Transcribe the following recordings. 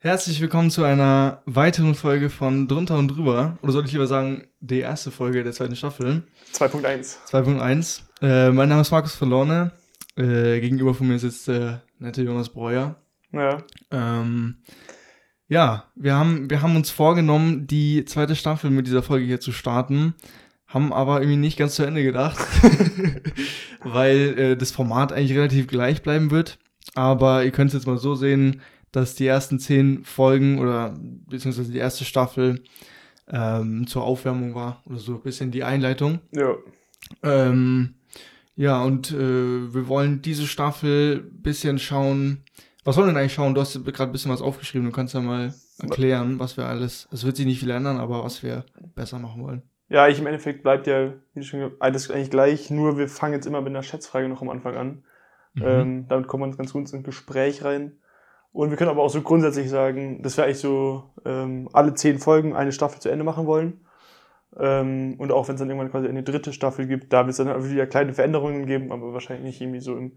Herzlich willkommen zu einer weiteren Folge von Drunter und Drüber. Oder soll ich lieber sagen, die erste Folge der zweiten Staffel. 2.1. 2.1. Äh, mein Name ist Markus Verlorne. Äh, gegenüber von mir sitzt der nette Jonas Breuer. Ja. Ähm, ja, wir haben, wir haben uns vorgenommen, die zweite Staffel mit dieser Folge hier zu starten, haben aber irgendwie nicht ganz zu Ende gedacht, weil äh, das Format eigentlich relativ gleich bleiben wird. Aber ihr könnt es jetzt mal so sehen, dass die ersten zehn Folgen oder beziehungsweise die erste Staffel ähm, zur Aufwärmung war oder so ein bisschen die Einleitung. Ja. Ähm, ja, und äh, wir wollen diese Staffel bisschen schauen. Was wollen wir denn eigentlich schauen? Du hast gerade ein bisschen was aufgeschrieben. Du kannst ja mal erklären, was wir alles. Es wird sich nicht viel ändern, aber was wir besser machen wollen. Ja, ich im Endeffekt bleibt ja, wie schon alles eigentlich gleich, nur wir fangen jetzt immer mit einer Schätzfrage noch am Anfang an. Mhm. Ähm, damit kommen wir ganz gut ins Gespräch rein. Und wir können aber auch so grundsätzlich sagen, dass wir eigentlich so ähm, alle zehn Folgen eine Staffel zu Ende machen wollen. Ähm, und auch wenn es dann irgendwann quasi eine dritte Staffel gibt, da wird es dann wieder kleine Veränderungen geben, aber wahrscheinlich nicht irgendwie so im,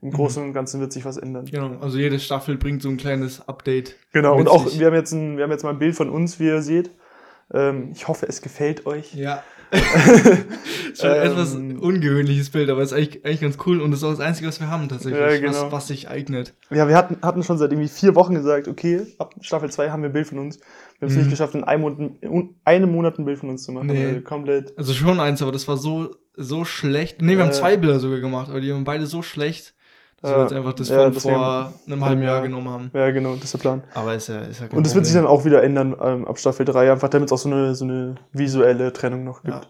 im Großen und Ganzen wird sich was ändern. Genau, also jede Staffel bringt so ein kleines Update. Genau, und auch, wir haben jetzt ein, wir haben jetzt mal ein Bild von uns, wie ihr seht. Ähm, ich hoffe, es gefällt euch. Ja. Schon Ähm, etwas ungewöhnliches Bild, aber ist eigentlich, eigentlich ganz cool und das ist auch das Einzige, was wir haben tatsächlich, Ja, genau. was, was sich eignet. Ja, wir hatten, hatten schon seit irgendwie vier Wochen gesagt, okay, ab Staffel 2 haben wir ein Bild von uns. Wir haben es Mhm. nicht geschafft, in einem Monat, in einem Monat ein Bild von uns zu machen. Nee. Also komplett. Also schon eins, aber das war so, so schlecht. Nee, wir haben Äh. zwei Bilder sogar gemacht, aber die waren beide so schlecht, wir Ja. jetzt einfach das Ja, von vor einem halben Jahr Ja. genommen haben. Ja, genau, das ist der Plan. Aber ist ja, ist ja kein Und es wird sich dann auch wieder ändern ähm, ab Staffel 3, einfach damit es auch so eine, so eine visuelle Trennung noch gibt. Ja.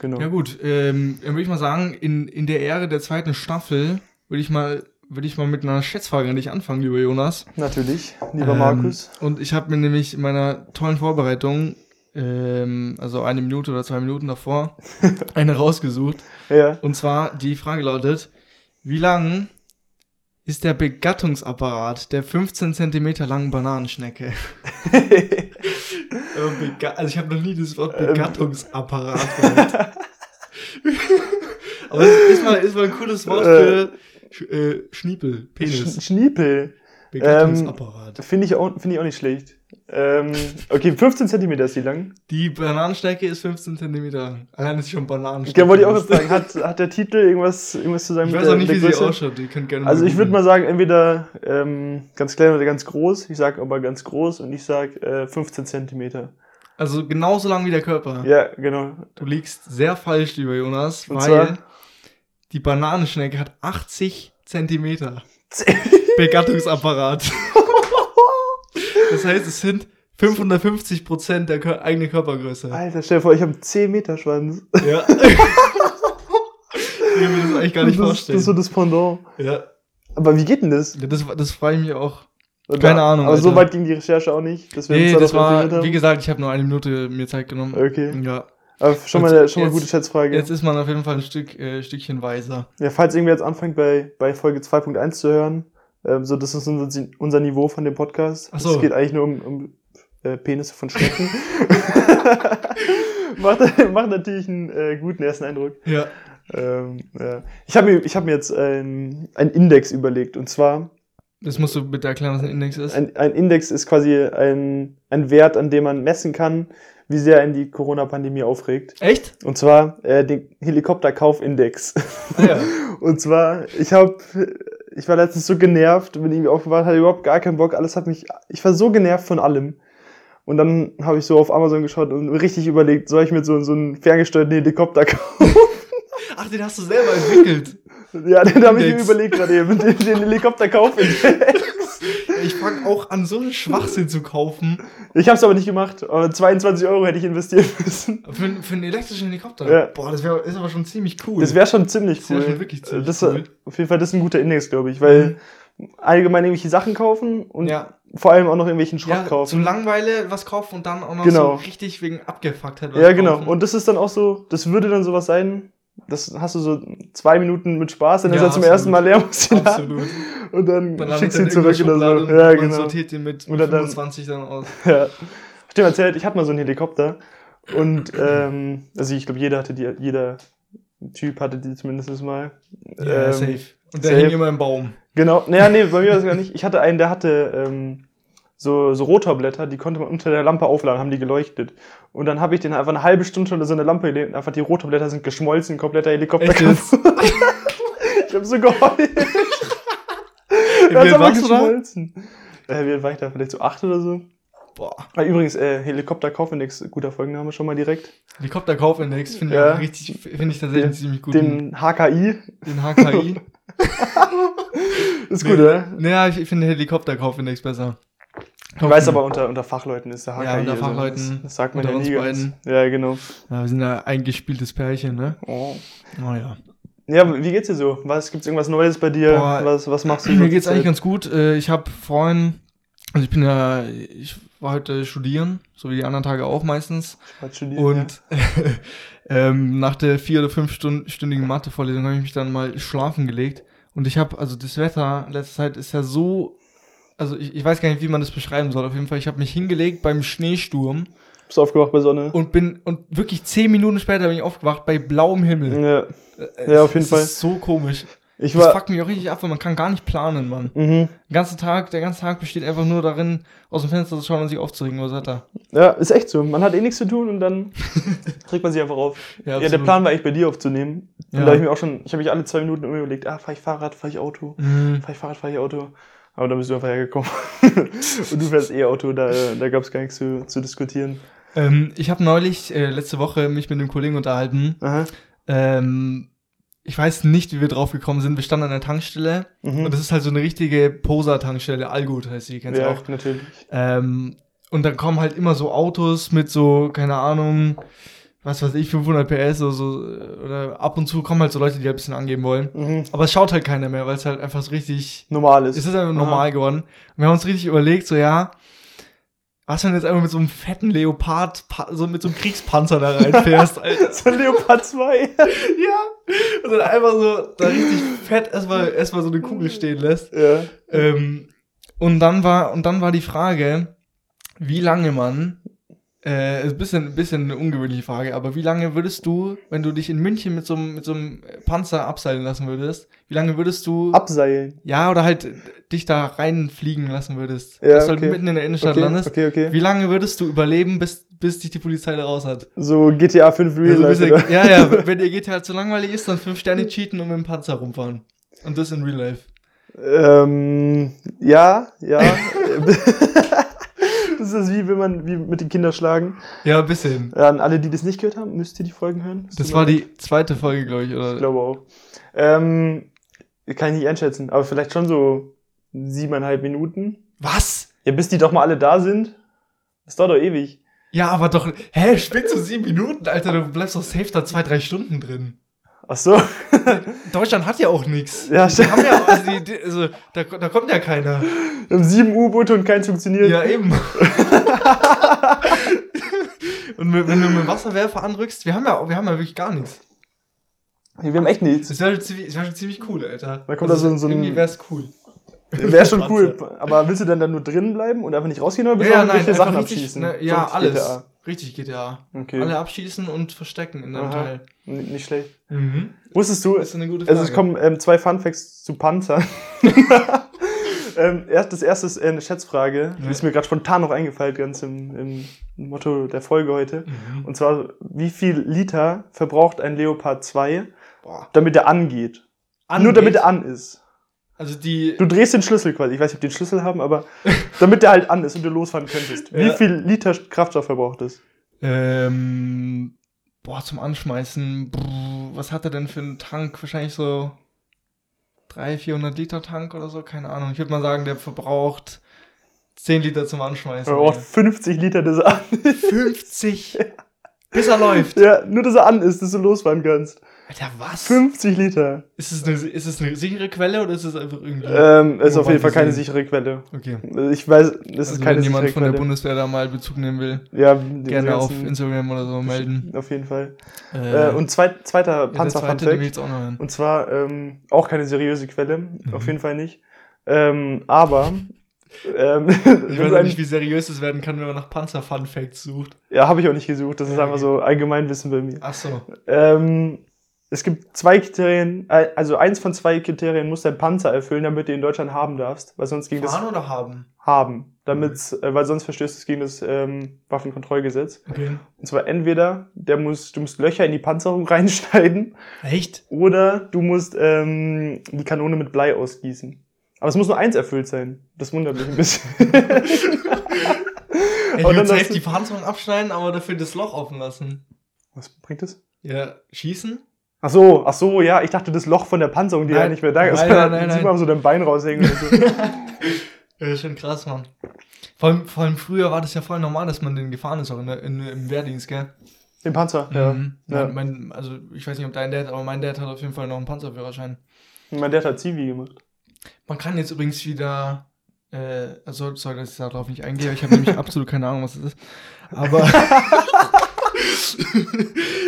Genau. Ja gut, ähm, dann würde ich mal sagen, in, in der Ehre der zweiten Staffel würde ich mal würde ich mal mit einer Schätzfrage an dich anfangen, lieber Jonas. Natürlich, lieber Ähm, Markus. Und ich habe mir nämlich in meiner tollen Vorbereitung, ähm, also eine Minute oder zwei Minuten davor, eine rausgesucht. Ja. Und zwar, die Frage lautet, wie lang ist der Begattungsapparat der 15 Zentimeter langen Bananenschnecke? Äh, Bega- also ich habe noch nie das Wort Ähm. Begattungsapparat gehört. Aber es ist mal, ist mal ein cooles Wort für Sch äh, Schniepel, Sch Penis. Schniepel. Begattungsapparat. Finde ich, auch- finde ich auch nicht schlecht. Ähm, okay, 15 Zentimeter ist die lang. Die Bananenschnecke ist 15 Zentimeter lang. Allein, ich schon Bananenschnecke Ja, wollte ich auch ist. jetzt fragen. Hat, hat der Titel irgendwas, irgendwas zu sagen Ich weiß auch nicht, wie sie Größe? ausschaut. Ihr könnt gerne Also ich würde mal sagen, entweder ähm, ganz klein oder ganz groß. Ich sag aber ganz groß und ich sag äh, 15 Zentimeter. Also genauso lang wie der Körper. Ja, genau. Du liegst sehr falsch, lieber Jonas, Und weil zwar? die Bananenschnecke hat 80 Zentimeter Begattungsapparat. das heißt, es sind 550 Prozent der Kör eigenen Körpergröße. Alter, stell dir vor, ich habe einen 10 Meter Schwanz. Ja. ich kann mir das eigentlich gar nicht das, vorstellen. Das ist so das Pendant. ja. Aber wie geht denn das? Ja, das, das frage ich mich auch. Oder- Keine Ahnung, Aber so Alter. weit ging die Recherche auch nicht. Dass wir Nee, uns da das war, wie gesagt, ich habe nur eine Minute mir Zeit genommen. Okay. Ja. Aber schon mal, Jetzt- schon mal eine gute Schätzfrage. Jetzt ist man auf jeden Fall ein Stück, äh, Stückchen weiser. Ja, falls irgendwer jetzt anfängt, bei, bei Folge 2.1 zu hören, ähm, so das ist unser, unser Niveau von dem Podcast. Ach so. Es geht eigentlich nur um, um äh, Penisse von Schnecken. macht, macht natürlich einen äh, guten ersten Eindruck. Ja. Ähm, ja. Ich habe mir, ich hab mir jetzt einen einen Index überlegt. Und zwar, Das musst du bitte erklären, was ein Index ist. ein, ein Index ist quasi ein, ein Wert, an dem man messen kann, wie sehr ihn die Corona-Pandemie aufregt. Echt? Und zwar äh, den Helikopterkaufindex. Ah, ja. Und zwar, ich habe, ich war letztens so genervt, bin irgendwie aufgewacht, hatte überhaupt gar keinen Bock, alles hat mich, ich war so genervt von allem. Und dann habe ich so auf Amazon geschaut und richtig überlegt, soll ich mir so, so einen ferngesteuerten Helikopter kaufen? Ach, den hast du selber entwickelt. ja, den habe ich mir überlegt gerade eben, den, den Ich fange auch an, so einen Schwachsinn zu kaufen. Ich habe es aber nicht gemacht, aber 22 Euro hätte ich investieren müssen. Für, für einen elektrischen Helikopter. Ja. Boah, das wär, ist aber schon ziemlich cool. Das wäre schon ziemlich Das wär cool. schon wirklich ziemlich das, cool. Auf jeden Fall, das ist ein guter Index, glaube ich, weil allgemein irgendwelche Sachen kaufen und ja. vor allem auch noch irgendwelchen Schrott ja, kaufen. zum Langweile was kaufen und dann auch noch Genau. so richtig wegen Abgefucktheit was Ja, genau. kaufen. Und das ist dann auch so, das würde dann sowas sein, das hast du so zwei Minuten mit Spaß, dann Ja, ist er zum absolut. ersten Mal leer, musst du ihn Absolut. und dann, Dann schickst du ihn zurück oder so. Und Ja, genau. sortiert den mit dann- 25 dann aus. Ja. Dir erzählt, ich hatte mal so einen Helikopter und ähm, also ich glaube, jeder hatte die, jeder Typ hatte die zumindest mal. Ja, Ähm, safe. Und der safe. hing immer im Baum. Genau, naja, nee, bei mir war das gar nicht. Ich hatte einen, der hatte ähm, so, so Rotorblätter, die konnte man unter der Lampe aufladen, haben die geleuchtet. Und dann habe ich den einfach eine halbe Stunde unter so eine Lampe gelegt und einfach die Rotorblätter sind geschmolzen, kompletter Helikopter. Ich habe so geheult. Wie alt warst du da? geschmolzen. Äh, wie alt war ich da? Vielleicht so acht oder so? Boah. Ah, übrigens, äh, Helikopter-Kaufindex, guter Folgenname schon mal direkt. Helikopterkaufindex finde ich Ja. auch richtig, finde ich tatsächlich Den- ziemlich gut. Den HKI. den HKI. Ist gut, oder? Naja, ich finde Helikopterkaufindex besser. Ich weiß aber, unter, unter Fachleuten ist der HKI. Ja, unter also Fachleuten, Das, das sagt man unter ja nie beiden. Ja, genau. Ja, wir sind ja ein gespieltes Pärchen, ne? Oh. Oh ja. Ja, wie geht's dir so? Was gibt's irgendwas Neues bei dir? Boah, was, was machst du? Mir geht's eigentlich Zeit? ganz gut. Äh, Ich habe vorhin, also ich bin ja, ich war heute studieren, so wie die anderen Tage auch meistens. Studieren, Und ähm, nach der vier- oder fünfstündigen Mathe-Vorlesung habe ich mich dann mal schlafen gelegt. Und ich habe, also das Wetter in letzter Zeit ist ja so, also ich, ich weiß gar nicht, wie man das beschreiben soll. Auf jeden Fall, ich habe mich hingelegt beim Schneesturm ja. Bist aufgewacht bei Sonne? und bin, und wirklich zehn Minuten später bin ich aufgewacht bei blauem Himmel. ja. Äh, Ja, auf jeden das Fall. ist so komisch. Ich Das war. fuckt mich auch richtig ab, weil man kann gar nicht planen, Mann. Mhm. Den ganzen Tag, der ganze Tag besteht einfach nur darin, aus dem Fenster zu schauen und sich aufzuregen über das Wetter. Ja, ist echt so. Man hat eh nichts zu tun und dann trägt man sich einfach auf. Ja, der absolut. Plan war eigentlich bei dir aufzunehmen. Und Ja. da habe ich mir auch schon, ich habe mich alle zwei Minuten überlegt, ah, fahr ich Fahrrad, fahr ich Auto, Mhm. fahr ich Fahrrad, fahr ich Auto. Aber dann bist du einfach hergekommen. und du fährst eh Auto, da, da gab es gar nichts zu, zu diskutieren. Ähm, ich habe neulich, äh, letzte Woche, mich mit einem Kollegen unterhalten. Ähm, ich weiß nicht, wie wir drauf gekommen sind. Wir standen an der Tankstelle Mhm. und das ist halt so eine richtige Poser-Tankstelle. Allgut heißt sie, kennst du Ja, auch. natürlich. Ähm, und dann kommen halt immer so Autos mit so, keine Ahnung, was weiß ich, 500 PS oder so. Oder ab und zu kommen halt so Leute, die halt ein bisschen angeben wollen. Mhm. Aber es schaut halt keiner mehr, weil es halt einfach so richtig Normal ist. Es ist einfach Aha. normal geworden. Und wir haben uns richtig überlegt, so ja, was wenn du jetzt einfach mit so einem fetten Leopard, pa- so mit so einem Kriegspanzer da reinfährst. So ein Leopard 2. ja. Und dann einfach so da richtig fett erstmal erstmal so eine Kugel stehen lässt. ja. Ähm, und dann war und dann war die Frage, wie lange man äh, ist ein bisschen, bisschen eine ungewöhnliche Frage, aber wie lange würdest du, wenn du dich in München mit so einem, mit so einem Panzer abseilen lassen würdest, wie lange würdest du Abseilen. ja, oder halt dich da reinfliegen lassen würdest. Ja, dass du halt okay. mitten in der Innenstadt Okay, landest. okay, okay. Wie lange würdest du überleben, bis, bis dich die Polizei da raus hat? So GTA 5 Real Also, Life. ja, ja, wenn ihr GTA zu langweilig ist, dann fünf Sterne cheaten und mit dem Panzer rumfahren. Und das in Real Life. Ähm, ja, ja. das ist wie wenn man wie mit den Kindern schlagen. Ja, ein bisschen. An alle, die das nicht gehört haben, müsst ihr die Folgen hören. Es Das war die zweite Folge, glaube ich, leid. Ich oder? glaube auch. Ähm, kann ich nicht einschätzen, aber vielleicht schon so siebeneinhalb Minuten. Was? Ja, bis die doch mal alle da sind. Das dauert doch ewig. Ja, aber doch, hä, spielst du sieben Minuten, Alter, du bleibst doch safe da zwei, drei Stunden drin. Ach so. Deutschland hat ja auch nichts. Ja, Die haben ja, also, die, die, also da, da kommt ja keiner. Wir haben sieben U-Boote und keins funktioniert. Ja, eben. Und wenn wenn du mit Wasserwerfer anrückst, wir haben ja, wir haben ja wirklich gar nichts. Wir haben echt nichts. Das wäre schon, ziemlich- das wär schon ziemlich cool, Alter. Da kommt da so so ein- Irgendwie wär's cool. Wäre schon cool. Aber willst du dann, dann nur drinnen bleiben und einfach nicht rausgehen oder willst Ja, du ja, nein, Sachen richtig, abschießen? ne, ja, alles. GTA. Richtig GTA. Okay. Alle abschießen und verstecken in einem Aha. Teil. N- Nicht schlecht. Mhm. Wusstest du, Das ist eine gute Frage. also es kommen ähm, zwei Funfacts zu Panzer. ähm, erst, das erste ist äh, eine Schätzfrage. Die Ja. ist mir gerade spontan noch eingefallen, ganz im, im Motto der Folge heute. Mhm. Und zwar, wie viel Liter verbraucht ein Leopard 2, Boah. damit er angeht? Angeht? Nur damit er an ist. Also die. Du drehst den Schlüssel quasi. Ich weiß nicht, ob die den Schlüssel haben, aber damit der halt an ist und du losfahren könntest. Wie Ja. viel Liter Kraftstoff verbraucht es? Ähm, boah, zum Anschmeißen. Brr, was hat er denn für einen Tank? Wahrscheinlich so 300, 400 Liter Tank oder so? Keine Ahnung. Ich würde mal sagen, der verbraucht 10 Liter zum Anschmeißen. Er braucht 50 Liter, dass er an ist. 50. Bis er läuft. Ja, nur dass er an ist, dass du losfahren kannst. Alter, was? 50 Liter. Ist es, eine, ist es eine sichere Quelle oder ist es einfach irgendwie. Ähm, ist auf jeden Fall keine sichere Quelle. okay. Ich weiß, es ist Also keine wenn jemand sichere von der Quelle. Bundeswehr da mal Bezug nehmen will, ja, gerne auf Instagram oder so melden. Auf jeden Fall. Äh, Äh, und zweit, zweiter ja, der panzer zweite jetzt auch noch hören. Und zwar ähm, auch keine seriöse Quelle, Mhm. auf jeden Fall nicht. Ähm, aber ähm, Ich weiß auch nicht, wie seriös es werden kann, wenn man nach Panzer-Fun-Facts sucht. ja, habe ich auch nicht gesucht. Das ist Ja, einfach okay. so Allgemeinwissen bei mir. Ach so. Ähm, es gibt zwei Kriterien, äh, also eins von zwei Kriterien muss dein Panzer erfüllen, damit du ihn in Deutschland haben darfst, weil sonst gegen das Fahren oder haben? haben, damit, äh, weil sonst verstößt es gegen das ähm, Waffenkontrollgesetz. Okay. Und zwar entweder der muss, du musst Löcher in die Panzerung reinschneiden Echt? oder du musst ähm, die Kanone mit Blei ausgießen. Aber es muss nur eins erfüllt sein. Das wundert mich ein bisschen. Ich würde safe die Panzerung abschneiden, aber dafür das Loch offen lassen. Was bringt das? Ja, schießen? Ach so, ach so, ja, ich dachte das Loch von der Panzerung, die ja Nein. nicht mehr da ist. Nein, nein, nein, sieht man so dein Bein raushängen. Und so. Ja, ist schon krass, Mann. Vor allem, vor allem früher war das ja voll normal, dass man den gefahren ist, auch in der, in, im Wehrdienst, gell? Den Panzer, ja. Mhm. ja. Mein, mein, also, ich weiß nicht, ob dein Dad, aber mein Dad hat auf jeden Fall noch einen Panzerführerschein. Mein Dad hat Zivi gemacht. Man kann jetzt übrigens wieder, äh, also, sorry, dass ich darauf nicht eingehe, ich habe nämlich absolut keine Ahnung, was das ist. Aber.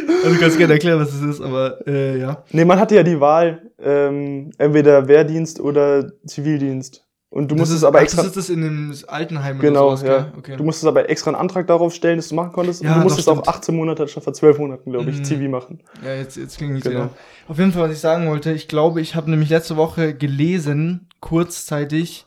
Also, du kannst gerne erklären, was das ist, aber, äh, ja. Nee, man hatte ja die Wahl, ähm, entweder Wehrdienst oder Zivildienst. Und du Das musstest ist, aber extra. Das ist das in dem Altenheim Genau, oder sowas, ja. Okay. Du musstest aber extra einen Antrag darauf stellen, dass du machen konntest. Ja, und du musstest auch stimmt. 18 Monate statt vor 12 Monaten, glaube ich, Mhm. Zivi machen. Ja, jetzt, jetzt klingt es Genau. wieder. Auf jeden Fall, was ich sagen wollte, ich glaube, ich habe nämlich letzte Woche gelesen, kurzzeitig,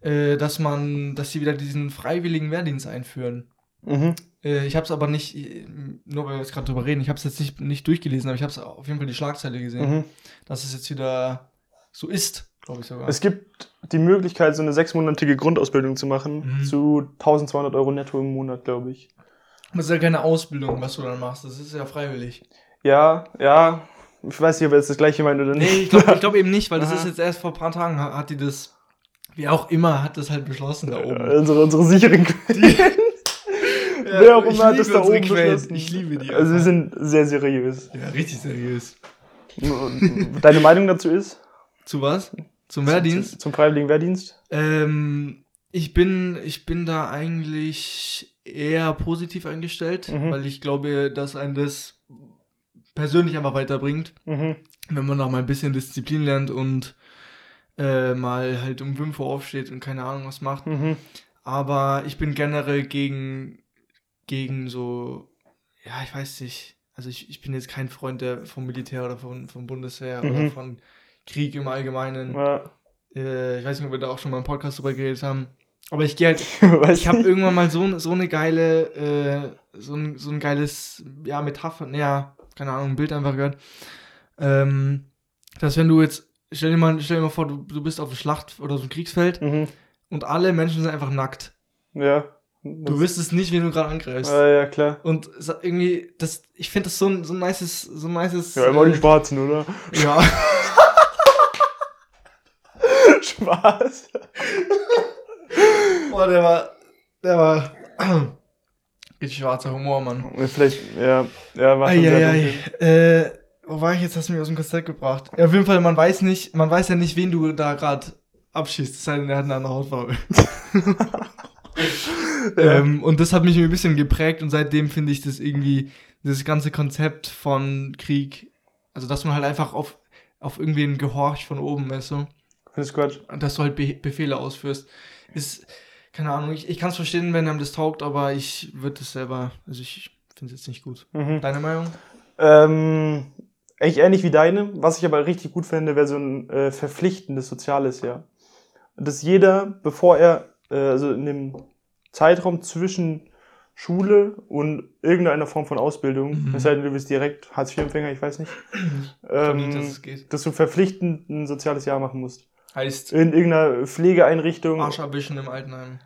äh, dass man, dass sie wieder diesen freiwilligen Wehrdienst einführen. Mhm. Äh, ich habe es aber nicht, äh, nur weil wir jetzt gerade drüber reden, ich habe es jetzt nicht, nicht durchgelesen, aber ich habe auf jeden Fall die Schlagzeile gesehen, Mhm. dass es jetzt wieder so ist, glaube ich sogar. Es gibt die Möglichkeit, so eine sechsmonatige Grundausbildung zu machen, Mhm. zu 1200 Euro netto im Monat, glaube ich. das ist ja keine Ausbildung, was du dann machst, das ist ja freiwillig. Ja, ja. Ich weiß nicht, ob er jetzt das gleiche meint oder nicht. Nee, ich glaube glaub eben nicht, weil das Aha. ist jetzt erst vor ein paar Tagen, hat die das, wie auch immer, hat das halt beschlossen da oben. unsere, unsere sicheren Quellen. Wer auch immer hat das da oben Quellen. beschlossen. Ich liebe die. Also wir sind sehr seriös. ja, richtig seriös. Deine Meinung dazu ist? Zu was? Zum Wehrdienst? Zum, zum Freiwilligen Wehrdienst? Ähm, ich bin, ich bin da eigentlich eher positiv eingestellt, Mhm. weil ich glaube, dass ein das persönlich einfach weiterbringt, Mhm. wenn man da mal ein bisschen Disziplin lernt und äh, mal halt um 5 Uhr aufsteht und keine Ahnung was macht. Mhm. Aber ich bin generell gegen, gegen so, ja, ich weiß nicht. Also ich, ich bin jetzt kein Freund der vom Militär oder von, vom Bundeswehr oder Mhm. von Krieg im Allgemeinen. Ja. Äh, ich weiß nicht, ob wir da auch schon mal im Podcast drüber geredet haben. Aber ich gehe halt, Weiß ich habe irgendwann mal so, so eine geile, äh, so, ein, so ein geiles, ja, Metapher, naja, keine Ahnung, ein Bild einfach gehört. Ähm, dass wenn du jetzt, stell dir mal, stell dir mal vor, du, du bist auf der Schlacht oder so einem Kriegsfeld Mhm. und alle Menschen sind einfach nackt. Ja. Du wüsstest nicht, wen du gerade angreifst. Ja, ja, klar. Und irgendwie, das, ich finde das so ein, so ein nices, so ein nices. Ja, immer die äh, Schwarzen, oder? ja. Spaß. Boah, der war, der war, richtig schwarzer Humor, Mann. Vielleicht, ja, ja, war schon Eieiei. dunkel. Äh, wo war ich jetzt? Hast du mich aus dem Konzept gebracht. Ja, auf jeden Fall, man weiß nicht, man weiß ja nicht, wen du da gerade abschießt, es sei denn, er hat eine andere Hautfarbe. ähm, und das hat mich ein bisschen geprägt und seitdem finde ich das irgendwie, das ganze Konzept von Krieg, also dass man halt einfach auf, auf irgendwen gehorcht von oben, weißt du, Findest du Quatsch? dass du halt Be Befehle ausführst, ist, keine Ahnung, ich, ich kann es verstehen, wenn einem das taugt, aber ich würde es selber, also ich finde es jetzt nicht gut. Mhm. Deine Meinung? Ähm, eigentlich ähnlich wie deine. Was ich aber richtig gut fände, wäre so ein äh, verpflichtendes soziales Jahr. Dass jeder, bevor er, äh, also in dem Zeitraum zwischen Schule und irgendeiner Form von Ausbildung, Mhm. es sei denn, du bist direkt Hartz-IV-Empfänger, ich weiß nicht, Ich glaub nicht, dass ähm, dass du verpflichtend ein soziales Jahr machen musst. Heißt In irgendeiner Pflegeeinrichtung, Arsch abwischen im Altenheim.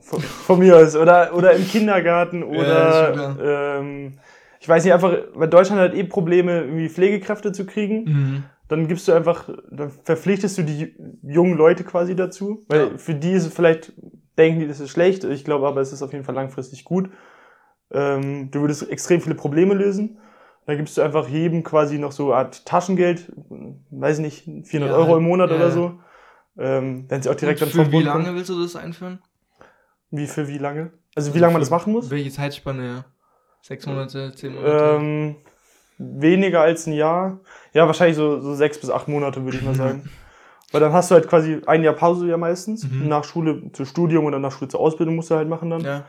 von, von mir aus, oder, oder im Kindergarten, Ja, oder, schon ähm, ich weiß nicht, einfach, weil Deutschland hat eh Probleme, irgendwie Pflegekräfte zu kriegen. Mhm. dann gibst du einfach, dann verpflichtest du die jungen Leute quasi dazu, weil Ja. für die ist es vielleicht, denken die, das ist schlecht, ich glaube aber, es ist auf jeden Fall langfristig gut. Ähm, du würdest extrem viele Probleme lösen. Dann gibst du einfach jedem quasi noch so eine Art Taschengeld, weiß nicht, 400 Ja, Euro im Monat ja. oder so. Ähm, wenn sie auch direkt Und dann für vom wie Bund lange willst du das einführen? Wie für wie lange? Also wie lange man das machen muss? Welche Zeitspanne, ja? Sechs Monate, zehn Monate? Ähm, weniger als ein Jahr. Ja, wahrscheinlich so, so sechs bis acht Monate, würde ich mal sagen. Weil dann hast du halt quasi ein Jahr Pause ja meistens. Mhm. Nach Schule zu Studium oder nach Schule zur Ausbildung musst du halt machen dann. ja,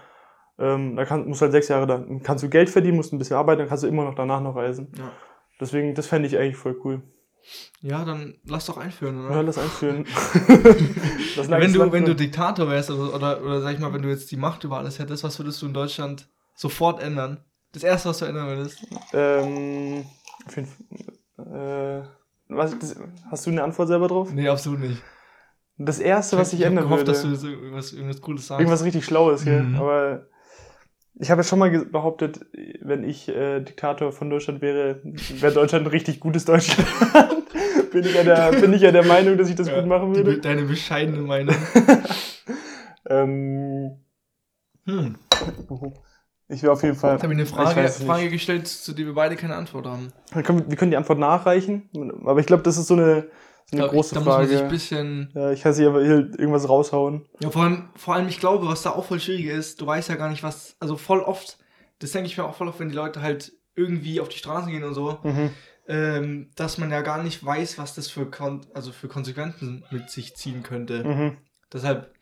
Ähm, da kann, musst du halt sechs Jahre dann, kannst du Geld verdienen, musst ein bisschen arbeiten, dann kannst du immer noch danach noch reisen. ja. Deswegen, das fände ich eigentlich voll cool. Ja, dann lass doch einführen, oder? Ja, lass einführen. Ein wenn du, wenn du. Diktator wärst oder, oder, oder sag ich mal, wenn du jetzt die Macht über alles hättest, was würdest du in Deutschland sofort ändern? Das erste, was du ändern würdest. Ähm, auf jeden Fall. Äh, was, das, hast du eine Antwort selber drauf? Nee, absolut nicht. Das erste, was ich, hab ändern gehofft, würde. dass du irgendwas, irgendwas Cooles sagst. Irgendwas richtig Schlaues, gell? Mhm. Aber ich habe ja schon mal behauptet, wenn ich äh, Diktator von Deutschland wäre, wäre Deutschland ein richtig gutes Deutschland. bin, ich ja der, bin ich ja der Meinung, dass ich das Ja, gut machen die, würde. deine bescheidene Meinung. Ähm, Hm. Ich wäre auf jeden Fall. Jetzt habe ich eine ich Frage. Frage gestellt, zu der wir beide keine Antwort haben. Wir können, wir können die Antwort nachreichen, aber ich glaube, das ist so eine, so eine Da- große da muss man sich ein Frage. bisschen. Ja, ich kann sich aber hier irgendwas raushauen. Ja, vor allem, vor allem, ich glaube, was da auch voll schwierig ist, du weißt ja gar nicht, was. Also voll oft, das denke ich mir auch voll oft, wenn die Leute halt irgendwie auf die Straßen gehen und so, Mhm. ähm, dass man ja gar nicht weiß, was das für, Kon also für Konsequenzen mit sich ziehen könnte. Mhm. Deshalb,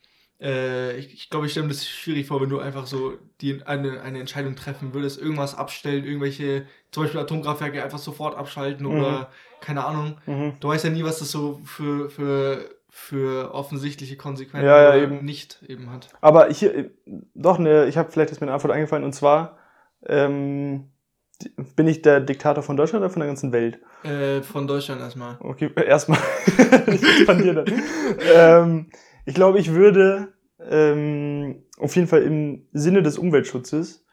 äh, ich, ich glaube, ich stelle mir das schwierig vor, wenn du einfach so die, eine, eine Entscheidung treffen würdest, irgendwas abstellen, irgendwelche, zum Beispiel Atomkraftwerke einfach sofort abschalten Mhm. oder keine Ahnung. Mhm. Du weißt ja nie, was das so für, für, für offensichtliche Konsequenzen Ja, ja, oder eben. nicht eben hat. Aber hier, doch, ne, ich habe vielleicht ist mir eine Antwort eingefallen und zwar ähm, bin ich der Diktator von Deutschland oder von der ganzen Welt? Äh, von Deutschland erstmal. Okay, erstmal. ich ähm, ich glaube, ich würde ähm, auf jeden Fall im Sinne des Umweltschutzes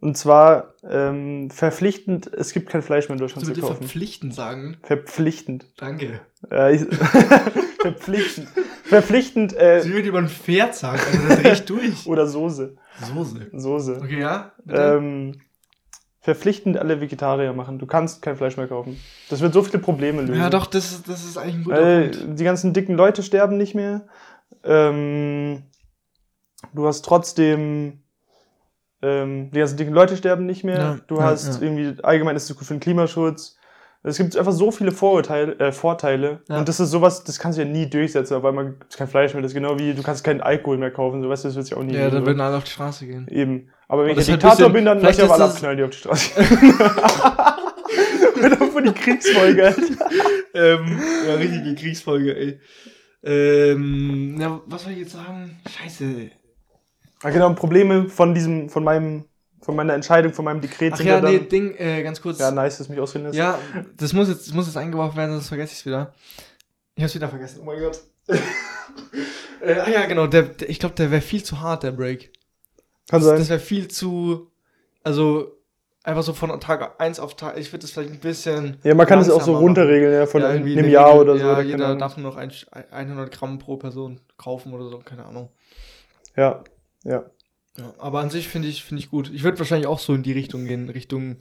und zwar ähm, verpflichtend, es gibt kein Fleisch mehr in Deutschland zu kaufen. verpflichtend sagen? Verpflichtend. Danke. Äh, ich, verpflichtend. Verpflichtend äh, Sie würde über ein Pferd sagen, also da dreh ich durch. oder Soße. Soße. Soße. Okay, ja? Ähm, verpflichtend alle Vegetarier machen. Du kannst kein Fleisch mehr kaufen. Das wird so viele Probleme lösen. ja, doch, das ist, das ist eigentlich ein guter Weil Punkt. die ganzen dicken Leute sterben nicht mehr. Ähm, du hast trotzdem. Ähm, die ganzen dicken Leute sterben nicht mehr. Ja, du hast ja. irgendwie allgemein ist es gut für den Klimaschutz. Es gibt einfach so viele Vorurteile, äh, Vorteile. Und das ist sowas, das kannst du ja nie durchsetzen, weil man kein Fleisch mehr. Das ist genau wie, du kannst keinen Alkohol mehr kaufen. So weißt du, das wird ja auch nie Ja, dann würden alle auf die Straße gehen. Eben. Aber wenn Aber ich der ist halt ein Diktator bisschen- bin, dann lass ich aber alle abknallen, die auf die Straße. Wird auch von die Kriegsfolge, Alter. ähm, ja, richtige Kriegsfolge, ey. Ähm, ja, was soll ich jetzt sagen? Scheiße. Ja, genau, Probleme von diesem, von meinem, von meiner Entscheidung, von meinem Dekret Ach ja, dann. nee, Ding, äh, ganz kurz. ja, nice, dass du mich ausreden lässt. Ja, das muss jetzt, das muss jetzt eingeworfen werden, sonst vergesse ich es wieder. Ich hab's wieder vergessen, oh mein Gott. äh, ah ja, genau, der, der, ich glaube, der wäre viel zu hart, der Break. Kann das, sein. Das wäre viel zu, also, einfach so von Tag 1 auf Tag, ich würde das vielleicht ein bisschen... ja, man kann es auch so runterregeln, ja, von Ja, einem, Jahr Regel- oder so. Ja, jeder darf nur noch ein, 100 Gramm pro Person kaufen oder so, keine Ahnung. Ja, ja. Ja, aber an sich finde ich, finde ich gut. Ich würde wahrscheinlich auch so in die Richtung gehen, Richtung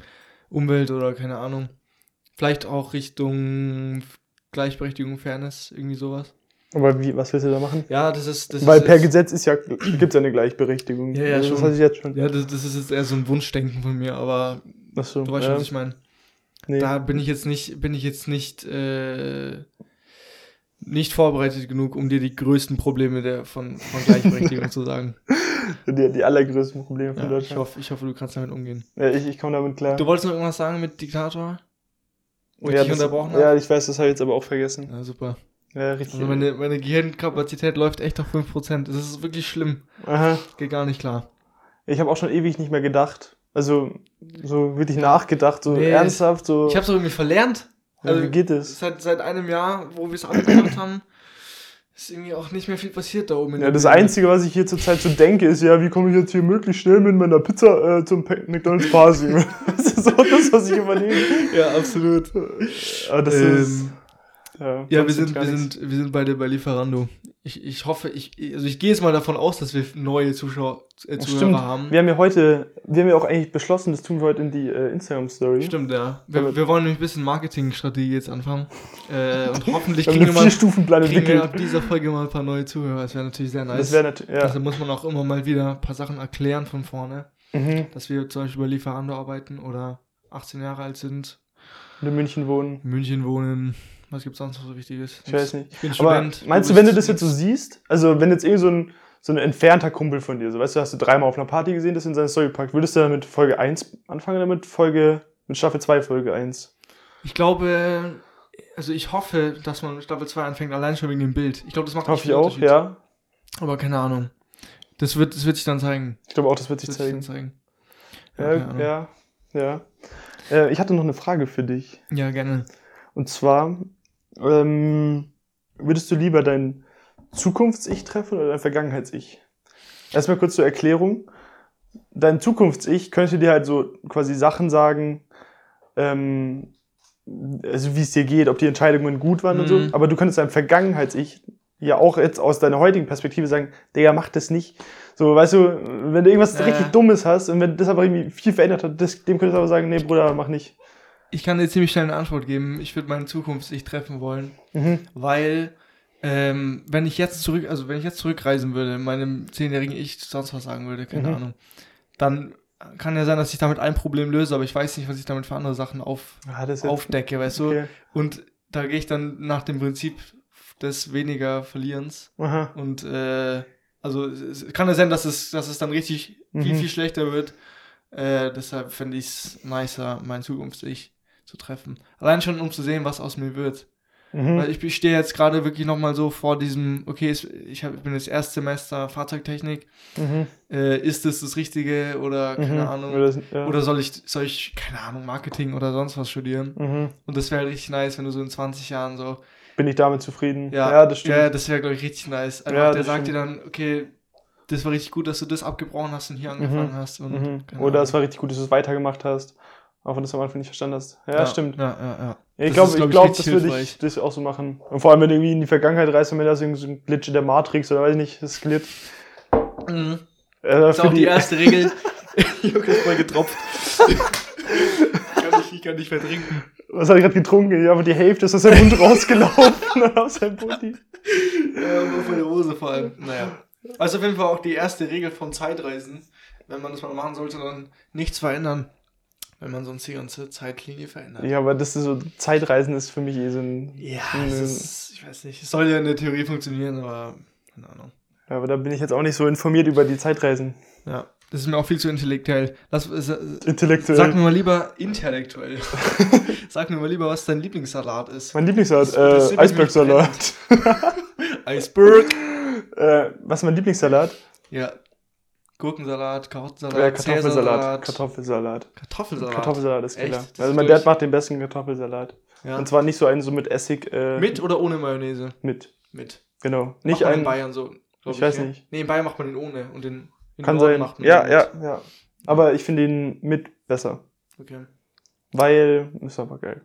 Umwelt oder keine Ahnung. Vielleicht auch Richtung Gleichberechtigung, Fairness, irgendwie sowas. Aber wie, was willst du da machen? Ja, das ist. Das Weil ist per jetzt, Gesetz ist ja, gibt's ja eine Gleichberechtigung. Ja, ja, Also Das schon. hatte ich jetzt schon. Ja, das, das ist jetzt eher so ein Wunschdenken von mir, aber Ach so, du weißt schon, ja. was ich meine. nee. Da bin ich jetzt nicht, bin ich jetzt nicht, äh, nicht vorbereitet genug, um dir die größten Probleme der, von, von Gleichberechtigung zu sagen. die, die allergrößten Probleme von Ja, ich, Deutschland. hoffe, ich hoffe, du kannst damit umgehen. Ja, ich, ich komme damit klar. Du wolltest noch irgendwas sagen mit Diktator? Wo ich ja, das, unterbrochen ja, habe? ich weiß, das habe ich jetzt aber auch vergessen. Ja, super. Ja, richtig. Also meine, meine Gehirnkapazität läuft echt auf 5%. Das ist wirklich schlimm. Aha. Geht gar nicht klar. Ich habe auch schon ewig nicht mehr gedacht. Also, so wirklich nachgedacht, so Nee, ernsthaft, so. Ich habe es irgendwie verlernt. Also- wie geht es? Seit, seit einem Jahr, wo wir es alle gemacht haben, ist irgendwie auch nicht mehr viel passiert da oben. Ja, das Birne. Einzige, was ich hier zurzeit so denke, ist ja, wie komme ich jetzt hier möglichst schnell mit meiner Pizza äh, zum McDonald's Party? das ist so das, was ich überlege. Ja, absolut. Aber das Ähm, ist. Ja, Ja, wir sind, wir nichts. sind, wir sind beide bei Lieferando. Ich, ich hoffe, ich, also ich gehe jetzt mal davon aus, dass wir neue Zuschauer, äh, Zuhörer Stimmt. haben. Wir haben ja heute, wir haben ja auch eigentlich beschlossen, das tun wir heute in die äh, Instagram-Story. Stimmt, ja. Wir, wir wollen nämlich ein bisschen Marketingstrategie jetzt anfangen. Äh, und hoffentlich kriegen wir, mal, kriegen wir ab dieser Folge mal ein paar neue Zuhörer. Das wäre natürlich sehr nice. Das wäre natürlich, ja. Also muss man auch immer mal wieder ein paar Sachen erklären von vorne. Mhm. Dass wir zum Beispiel bei Lieferando arbeiten oder 18 Jahre alt sind, Und in München wohnen. München wohnen. Was gibt's sonst noch so Wichtiges? Ich weiß nicht. Ich bin Aber Student. meinst du, wenn du das jetzt so siehst, also wenn jetzt irgendwie so ein, so ein entfernter Kumpel von dir, so weißt du, hast du dreimal auf einer Party gesehen, das in seine Story packt, würdest du dann mit Folge 1 anfangen oder mit Folge, mit Staffel 2 Folge 1? Ich glaube, also ich hoffe, dass man Staffel 2 anfängt, allein schon wegen dem Bild. Ich glaube, das macht Hoffe ich auch, ja. Aber keine Ahnung. Das wird, das wird sich dann zeigen. Ich glaube auch, das wird sich Das wird sich zeigen. dann zeigen. Ja, ja. Ahnung. ja. Äh, ich hatte noch eine Frage für dich. ja, gerne. Und zwar, ähm, würdest du lieber dein Zukunfts-Ich treffen oder dein Vergangenheits-Ich? Erstmal kurz zur Erklärung. Dein Zukunfts-Ich könnte dir halt so quasi Sachen sagen, ähm, also wie es dir geht, ob die Entscheidungen gut waren und so. Mhm. Aber du könntest deinem Vergangenheits-Ich ja auch jetzt aus deiner heutigen Perspektive sagen, Digga, mach das nicht. So, weißt du, wenn du irgendwas Ja. richtig Dummes hast und wenn das aber irgendwie viel verändert hat, das, dem könntest du aber sagen, nee, Bruder, mach nicht. Ich kann dir ziemlich schnell eine Antwort geben. Ich würde meine Zukunft ich treffen wollen, Mhm. weil ähm, wenn ich jetzt zurück, also wenn ich jetzt zurückreisen würde, meinem zehnjährigen Ich sonst was sagen würde, keine Mhm. Ahnung, dann kann ja sein, dass ich damit ein Problem löse, aber ich weiß nicht, was ich damit für andere Sachen auf, jetzt- aufdecke, weißt du? okay. Und da gehe ich dann nach dem Prinzip des weniger Verlierens. Aha. Und äh, also es kann ja sein, dass es, dass es dann richtig viel, Mhm. viel schlechter wird. Äh, deshalb finde ich es nicer, mein Zukunfts-Ich zu treffen. Allein schon, um zu sehen, was aus mir wird. Mhm. Weil ich, stehe jetzt gerade wirklich nochmal so vor diesem, okay, ich, hab, ich bin jetzt Erstsemester Fahrzeugtechnik. Mhm. Äh, ist das das Richtige oder keine Mhm. Ahnung? Oder, ja. Oder soll ich, soll ich, keine Ahnung, Marketing oder sonst was studieren? mhm. Und das wäre richtig nice, wenn du so in 20 Jahren so Bin ich damit zufrieden? ja, das stimmt. Ja, das wäre, glaube ich, richtig nice. Einfach, Ja, der sagt dir stimmt. dann, okay, das war richtig gut, dass du das abgebrochen hast und hier angefangen hast. Und, mhm. Oder es war richtig gut, dass du es weitergemacht hast. Auch wenn du es am Anfang nicht verstanden hast. Ja, stimmt. Ja, ja, ja. Ich Das glaube, ich glaub ich, richtig das würde ich das auch so machen. Und vor allem, wenn du irgendwie in die Vergangenheit reist und wenn da so ein Glitch in der Matrix oder weiß ich nicht, das Glitch. Mhm. Äh, Das ist auch die erste Regel. ich hab grad mal getropft. ich, kann nicht, ich kann nicht mehr trinken. Was hat er gerade getrunken? Ja, aber die Hälfte ist aus seinem Mund rausgelaufen aus seinem Body. Ja, nur von der Hose vor allem. Naja. Also auf jeden Fall auch die erste Regel von Zeitreisen. Wenn man das mal machen sollte, dann nichts verändern. Wenn man sonst die ganze Zeitlinie verändert. Ja, aber das ist so, Zeitreisen ist für mich eh so ein. Ja, ein- ist, ich weiß nicht, es soll ja in der Theorie funktionieren, aber keine Ahnung. Ja, aber da bin ich jetzt auch nicht so informiert über die Zeitreisen. Ja, das ist mir auch viel zu intellektuell. Lass, sa- Intellektuell. sag mir mal lieber intellektuell. sag mir mal lieber, was dein Lieblingssalat ist. mein Lieblingssalat, Das äh, Eisbergsalat. Eisberg. äh, was ist mein Lieblingssalat? Ja. Gurkensalat, Karottensalat, Äh, Kartoffelsalat. Kartoffelsalat. Kartoffelsalat. Kartoffelsalat ist killer. Also mein? Dad macht den besten Kartoffelsalat. Ja. Und zwar nicht so einen so mit Essig. Äh, Mit oder ohne Mayonnaise? Mit. Mit. Genau. Nicht man in einen. Bayern so. glaub Ich weiß ne? nicht. Nee, in Bayern macht man den ohne und den Kann Norden sein. macht man Ja, ja, mit. ja. Aber ich finde den mit besser. Okay. Weil ist aber geil.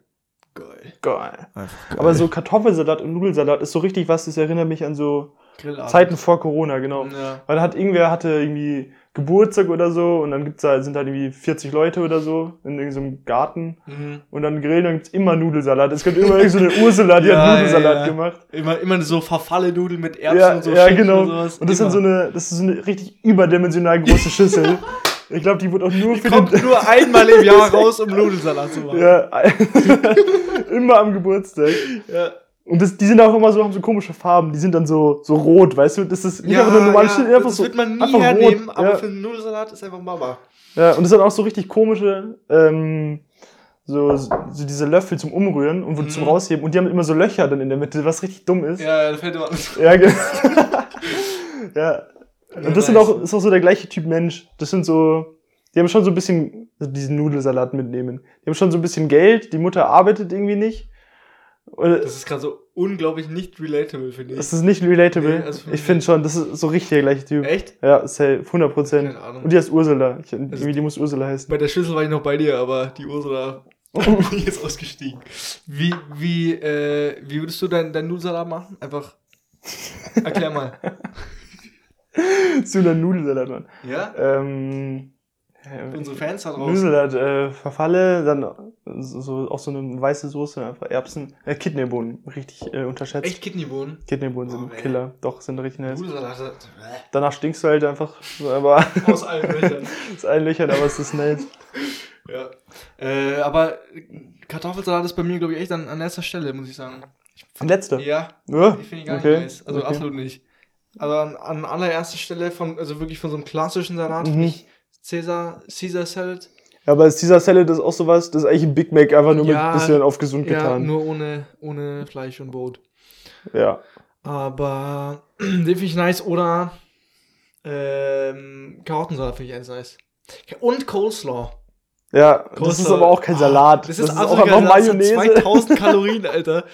Geil. Geil. Einfach Aber so Kartoffelsalat und Nudelsalat ist so richtig was, das erinnert mich an so Grillabend. Zeiten vor Corona, genau. Ja. Weil da hat irgendwer hatte irgendwie Geburtstag oder so und dann gibt's da, sind halt irgendwie 40 Leute oder so in irgendeinem Garten Mhm. und dann grillen, dann gibt's immer Nudelsalat. Es gibt immer irgend so eine Ursula, die Ja, hat Nudelsalat ja, gemacht. Immer, immer so verfalle Nudeln mit Erbsen und so. ja Schinken genau. Und, sowas. Und das, sind so eine, das ist so eine richtig überdimensional große Schüssel. Ich glaube, die wurde auch nur für Kommt nur einmal im Jahr raus, um Nudelsalat zu machen. Ja, immer am Geburtstag. Ja. Und das, die sind auch immer so, haben so komische Farben. Die sind dann so, so rot, weißt du? Das ist nicht einfach nur normal, steht einfach das so. wird man nie einfach hernehmen, rot. aber ja. für einen Nudelsalat ist einfach Mama. ja, und das sind auch so richtig komische, ähm, so, so diese Löffel zum Umrühren und Mhm. zum Rausheben. Und die haben immer so Löcher dann in der Mitte, was richtig dumm ist. Ja, da fällt immer Ja, genau. ja. Ja, Und das sind auch, ist auch so der gleiche Typ Mensch. Das sind so, die haben schon so ein bisschen also diesen Nudelsalat mitnehmen. Die haben schon so ein bisschen Geld, die Mutter arbeitet irgendwie nicht. Und Das ist gerade so unglaublich nicht relatable, finde ich. das ist nicht relatable. Nee, also ich finde schon, das ist so richtig der gleiche Typ. Echt? Ja, safe, 100 Prozent. Keine Ahnung. Und die heißt Ursula. Ich, irgendwie, die muss Ursula heißen. Bei der Schlüssel war ich noch bei dir, aber die Ursula ich jetzt ausgestiegen. Wie, wie, äh, wie würdest du deinen dein Nudelsalat machen? Einfach. Erklär mal. so ein Nudelsalat, Mann. Ja? Ähm, äh, Unsere Fans da draußen. Nudelsalat, äh, verfalle, dann so, auch so eine weiße Soße, einfach Erbsen, äh, Kidneybohnen, richtig äh, unterschätzt. Echt Kidneybohnen? Kidneybohnen sind Oh. Killer, doch, sind richtig nice. Äh, Danach stinkst du halt einfach, aber Aus allen Löchern. ist ein Löchern, aber es ist nice. Ja. Äh, aber Kartoffelsalat ist bei mir, glaube ich, echt an, an erster Stelle, muss ich sagen. Letzte. Ja, Ja, die finde ich gar okay. nicht nice. Also okay. absolut nicht. Also an, an allererster Stelle von, also wirklich von so einem klassischen Salat, Mhm. finde ich Caesar, Caesar Salad. Ja, aber ist dieser Salad ist auch sowas, das ist eigentlich ein Big Mac, einfach nur Ja, mit bisschen auf gesund Ja, getan. nur ohne, ohne Fleisch und Brot. Ja. Aber den finde ich nice. Oder ähm, Karottensalat finde ich ganz nice. Und Coleslaw. Ja, das Coleslaw. ist aber auch kein Salat. Das ist, auch absolut einfach geil. Das hat Mayonnaise. 2000 Kalorien, Alter.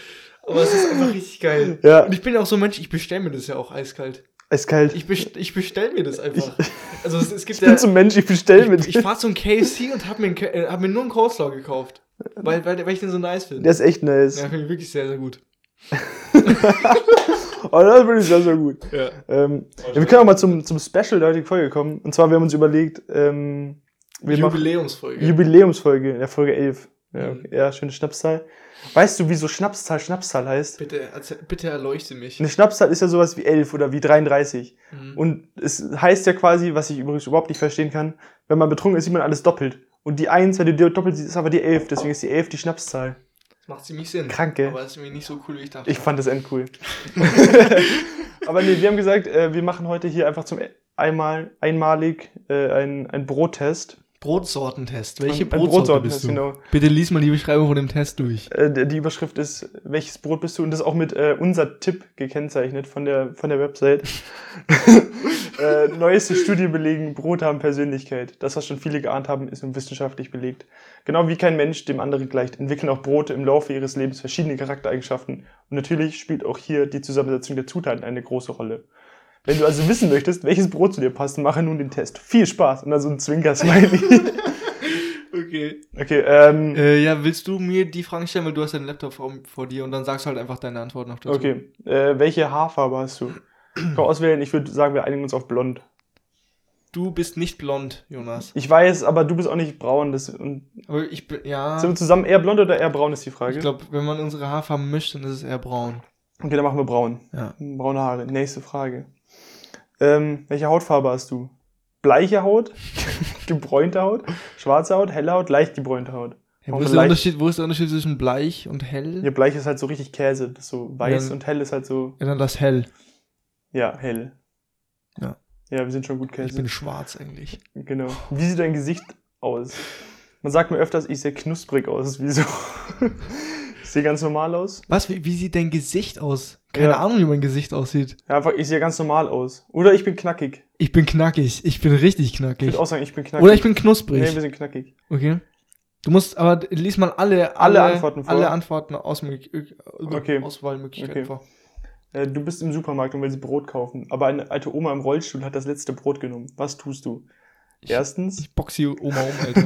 Aber es ist einfach richtig geil. Ja, Und ich bin ja auch so ein Mensch, ich bestelle mir das ja auch eiskalt. Eiskalt. Ich, best ich bestelle mir das einfach. Also es, es gibt Ich bin ja, so ein Mensch, ich bestell ich, ich fahre zum KFC und habe mir, einen äh, hab mir nur einen Coleslaw gekauft. Weil, weil, weil ich den so nice finde. Der ist echt nice. Ja, finde ich wirklich sehr, sehr gut. Aber das finde ich sehr, sehr gut. Ja. Ähm, ja, wir können auch mal zum, zum Special der heutigen Folge kommen. Und zwar, wir haben uns überlegt, ähm, wir machen Jubiläumsfolge. Jubiläumsfolge, in der Folge 11. Ja, Mhm. okay. ja, schöne Schnapszahl. Weißt du, wieso Schnapszahl Schnapszahl heißt? bitte, bitte erleuchte mich. Eine Schnapszahl ist ja sowas wie 11 oder wie 33. Mhm. Und es heißt ja quasi, was ich übrigens überhaupt nicht verstehen kann, wenn man betrunken ist, sieht man alles doppelt. Und die 1, wenn du die doppelt siehst, ist aber die 11. Deswegen ist die 11 die Schnapszahl. Das macht ziemlich Sinn. Kranke. Aber es ist irgendwie nicht so cool, wie ich dachte. Ich fand das endcool. aber nee, wir haben gesagt, äh, wir machen heute hier einfach zum einmal, einmalig äh, einen, einen Brottest. Brotsortentest. Welche Brotsorte Brotsortentest, bist du? genau. Bitte lies mal die Beschreibung von dem Test durch. Äh, die Überschrift ist, welches Brot bist du? Und das ist auch mit äh, unser Tipp gekennzeichnet von der, von der Website. äh, neueste Studie belegen, Brot haben Persönlichkeit. Das, was schon viele geahnt haben, ist nun wissenschaftlich belegt. Genau wie kein Mensch dem anderen gleicht, entwickeln auch Brote im Laufe ihres Lebens verschiedene Charaktereigenschaften. Und natürlich spielt auch hier die Zusammensetzung der Zutaten eine große Rolle. Wenn du also wissen möchtest, welches Brot zu dir passt, mache nun den Test. Viel Spaß! Und dann so ein Zwinker-Smiley. Okay. okay, ähm, Äh, ja, willst du mir die Fragen stellen, weil du hast deinen Laptop vor, vor dir und dann sagst du halt einfach deine Antwort noch dazu. Okay, äh, welche Haarfarbe hast du? Kann auswählen, ich würde sagen, wir einigen uns auf blond. Du bist nicht blond, Jonas. Ich weiß, aber du bist auch nicht braun. Das, und Aber ich bin, ja. Sind wir zusammen eher blond oder eher braun, ist die Frage. Ich glaube, wenn man unsere Haarfarben mischt, dann ist es eher braun. okay, dann machen wir braun. Ja. Braune Haare. Nächste Frage. Ähm, welche Hautfarbe hast du? Bleiche Haut? gebräunte Haut? Schwarze Haut? Helle Haut? Leicht gebräunte Haut? Ja, wo, ist der Unterschied, wo ist der Unterschied zwischen bleich und hell? Ja, bleich ist halt so richtig Käse. Das ist so weiß Ja. und hell ist halt so, Ja, dann das hell. ja, hell. Ja. Ja, wir sind schon gut Ich Käse. bin schwarz eigentlich. Genau. Wie sieht dein Gesicht aus? Man sagt mir öfters, ich sehe knusprig aus. Wieso? ich sehe ganz normal aus. Was? Wie, wie sieht dein Gesicht aus? Keine Ja. Ahnung, wie mein Gesicht aussieht. Ja, einfach, ich sehe ganz normal aus. Oder ich bin knackig. Ich bin knackig. Ich bin richtig Ich knackig. würde auch sagen, ich bin knackig. Oder ich bin knusprig. Nee, wir sind knackig. okay. Du musst aber lies mal alle, Alle Antworten vor. alle Antworten aus Okay. Auswahlmöglichkeiten Okay. vor. Äh, du bist im Supermarkt und willst Brot kaufen, aber eine alte Oma im Rollstuhl hat das letzte Brot genommen. Was tust du? Ich- Erstens, Ich boxe die Oma um, Alter.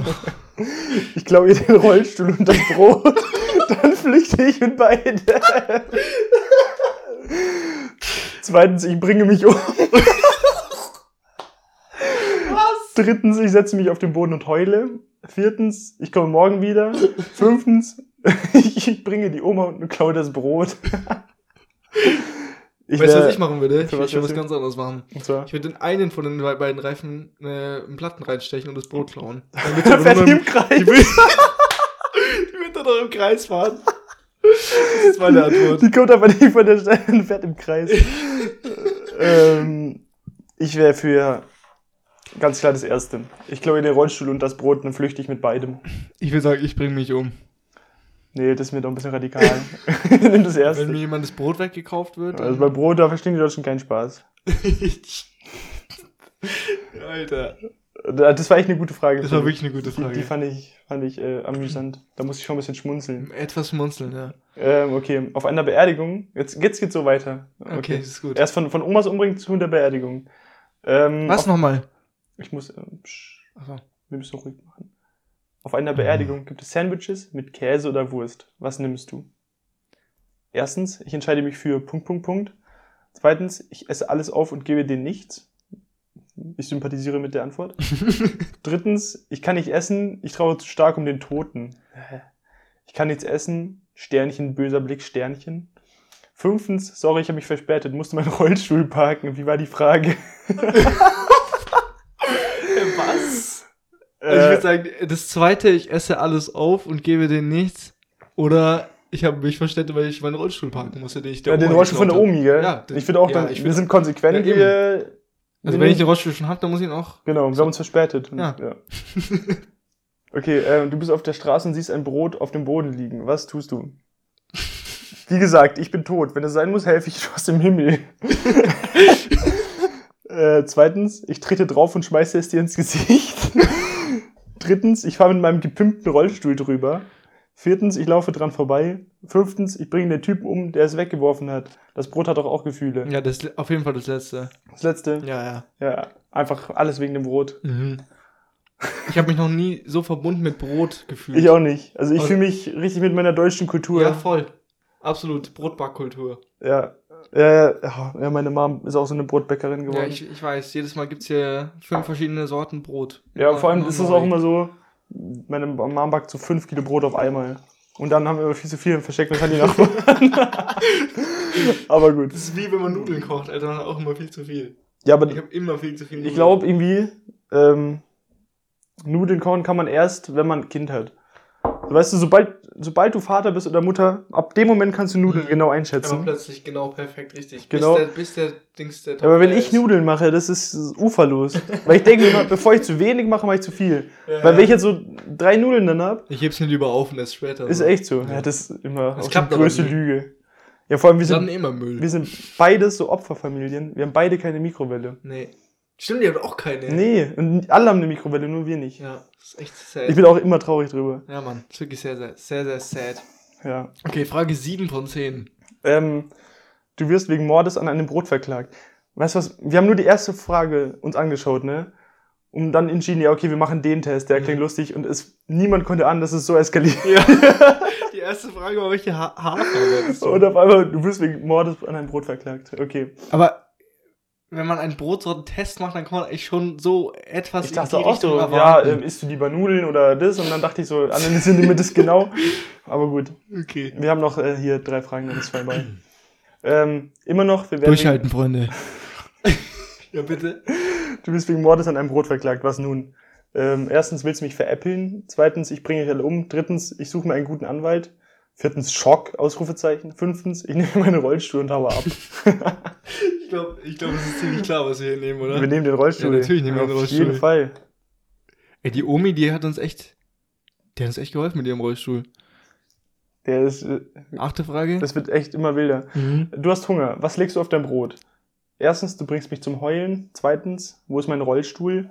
ich klaue ihr den Rollstuhl und das Brot. Dann flüchte ich mit beide. Zweitens, ich bringe mich um. Was? Drittens, ich setze mich auf den Boden und heule. Viertens, ich komme morgen wieder. Fünftens, ich bringe die Oma und klaue das Brot. Ich weißt du, was ich machen würde? Ich Für würde was ganz anderes machen. Und zwar, Ich würde in einen von den beiden Reifen äh, einen Platten reinstechen und das Brot klauen. Dann da fährt die im die Kreis. wird, die wird dann noch im Kreis fahren. Das ist meine Antwort. Die kommt aber nicht von der Stelle und fährt im Kreis. ähm, ich wäre für ganz klar das Erste. Ich glaube in den Rollstuhl und das Brot, dann flüchte ich mit beidem. Ich würde sagen, ich bringe mich um. Nee, das ist mir doch ein bisschen radikal. Nimm das Wenn Erste. mir jemand das Brot weggekauft wird. Also bei Brot, da verstehen die Deutschen keinen Spaß. Alter. Das war echt eine gute Frage. Das war wirklich eine gute Die, die Frage. fand ich, fand ich äh, amüsant. Da muss ich schon ein bisschen schmunzeln. Etwas schmunzeln, ja. Ähm, okay, auf einer Beerdigung. Jetzt, jetzt geht's so weiter. Okay, das ist gut. Erst von, von Omas umbringen zu der Beerdigung. Ähm, Was nochmal? Ich muss. Äh, psch, Achso. wir müssen ruhig machen. Auf einer Beerdigung gibt es Sandwiches mit Käse oder Wurst. Was nimmst du? Erstens, ich entscheide mich für Punkt, Punkt, Punkt. Zweitens, ich esse alles auf und gebe dir nichts. Ich sympathisiere mit der Antwort. Drittens, ich kann nicht essen, ich traue zu stark um den Toten. Ich kann nichts essen, Sternchen, böser Blick, Sternchen. Fünftens, sorry, ich habe mich verspätet, musste meinen Rollstuhl parken. Wie war die Frage? Was? Also ich Äh, würde sagen, das zweite, ich esse alles auf und gebe denen nichts. Oder ich habe mich verstellt, weil ich meinen Rollstuhl parken musste, den ich der ja, den Oma Rollstuhl von der Omi, gell? Ja, den- ich finde auch, ja, dann, ich wir sind konsequent. Ja, wir, Also wenn ich den Rollstuhl schon habe, dann muss ich ihn auch. genau, wir haben uns verspätet. Und, Ja. Okay, äh, du bist auf der Straße und siehst ein Brot auf dem Boden liegen. Was tust du? Wie gesagt, ich bin tot. Wenn es sein muss, helfe ich aus dem Himmel. äh, zweitens, ich trete drauf und schmeiße es dir ins Gesicht. Drittens, ich fahre mit meinem gepimpten Rollstuhl drüber. Viertens, ich laufe dran vorbei. Fünftens, ich bringe den Typen um, der es weggeworfen hat. Das Brot hat doch auch Gefühle. Ja, das auf jeden Fall das letzte. Das letzte, Ja, ja. ja, einfach alles wegen dem Brot. Mhm. Ich habe mich noch nie so verbunden mit Brot gefühlt. Ich auch nicht. Also ich Also- fühle mich richtig mit meiner deutschen Kultur. Ja, voll. Absolut. Brotbackkultur. Ja. Ja, ja, ja, meine Mom ist auch so eine Brotbäckerin geworden. Ja, ich, ich weiß. Jedes Mal gibt's hier fünf verschiedene Sorten Brot. Ja, Immer- vor allem ist es auch immer so, meine Mom backt so fünf Kilo Brot auf einmal. Und dann haben wir immer viel zu viel versteckt und kann die Nachbarn. Aber gut. Das ist wie wenn man Nudeln kocht, Alter. Man hat auch immer viel zu viel. Ja, aber Ich habe immer viel zu viel Nudeln. ich glaube irgendwie, ähm, Nudeln kochen kann man erst, wenn man ein Kind hat. So, weißt du, sobald, sobald du Vater bist oder Mutter, ab dem Moment kannst du Nudeln Mhm. genau Aber einschätzen. plötzlich genau perfekt richtig. Genau. Bis der, bis der Dings der Aber wenn ich ist. Nudeln mache, das ist uferlos. Weil ich denke immer, bevor ich zu wenig mache, mache ich zu viel. Ja, Weil wenn ich jetzt so drei Nudeln dann hab, Ich heb's mir lieber auf und esse später. ist so. echt so. Ja. Ja, das ist immer Das die aber größte. Lüge. Ja, vor allem, wir sind sind, immer Müll. wir sind beides so Opferfamilien. Wir haben beide keine Mikrowelle. nee. Stimmt, ihr habt auch keine. Nee, und alle haben eine Mikrowelle, nur wir nicht. Ja, das ist echt sad. Ich bin auch immer traurig drüber. ja, Mann. Ist wirklich sehr, sehr, sehr, sehr sad. Ja. Okay, Frage 7 von 10. Ähm, du wirst wegen Mordes an einem Brot verklagt. Weißt du was? Wir haben nur die erste Frage uns angeschaut, ne? Und dann entschieden, ja, okay, wir machen den Test, der klingt Mhm. lustig und es, niemand konnte an, dass es so eskaliert. Ja. Die erste Frage war, welche ha Haarfarbe? Und auf einmal, du wirst wegen Mordes an einem Brot verklagt. Okay. Aber wenn man einen Brotsortentest macht, dann kann man eigentlich schon so etwas Ich dachte in die auch Richtung so, ja, erwarten. ähm, isst du lieber Nudeln oder das? Und dann dachte ich so, analysieren mir das genau. Aber gut, okay. wir haben noch äh, hier drei Fragen, ist zwei bei. Ähm, immer noch, wir werden Durchhalten, Freunde. ja, bitte. Du bist wegen Mordes an einem Brot verklagt. Was nun? Ähm, erstens willst du mich veräppeln. Zweitens, ich bringe dich alle um. Drittens, ich suche mir einen guten Anwalt. Viertens, Schock, Ausrufezeichen. Fünftens, ich nehme meine Rollstuhl und haue ab. Ich glaube, ich glaub, es ist ziemlich klar, was wir hier nehmen, oder? Wir nehmen den Rollstuhl. Ja, natürlich nehmen wir Auf den Rollstuhl. jeden Fall. Ey, die Omi, die hat uns echt, die hat uns echt geholfen mit ihrem Rollstuhl. Der ist, äh, Achte Frage. das wird echt immer wilder. Mhm. Du hast Hunger. Was legst du auf dein Brot? Erstens, du bringst mich zum Heulen. Zweitens, wo ist mein Rollstuhl?